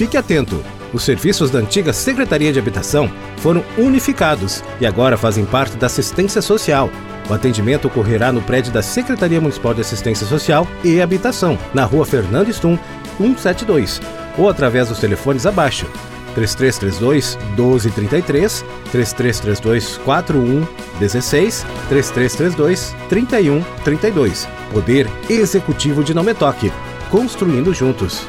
Fique atento! Os serviços da antiga Secretaria de Habitação foram unificados e agora fazem parte da assistência social. O atendimento ocorrerá no prédio da Secretaria Municipal de Assistência Social e Habitação, na rua Fernando Stum, 172, ou através dos telefones abaixo. 3332 1233, 3332 4116, 3332 3132. Poder Executivo de Nome Toque. Construindo juntos.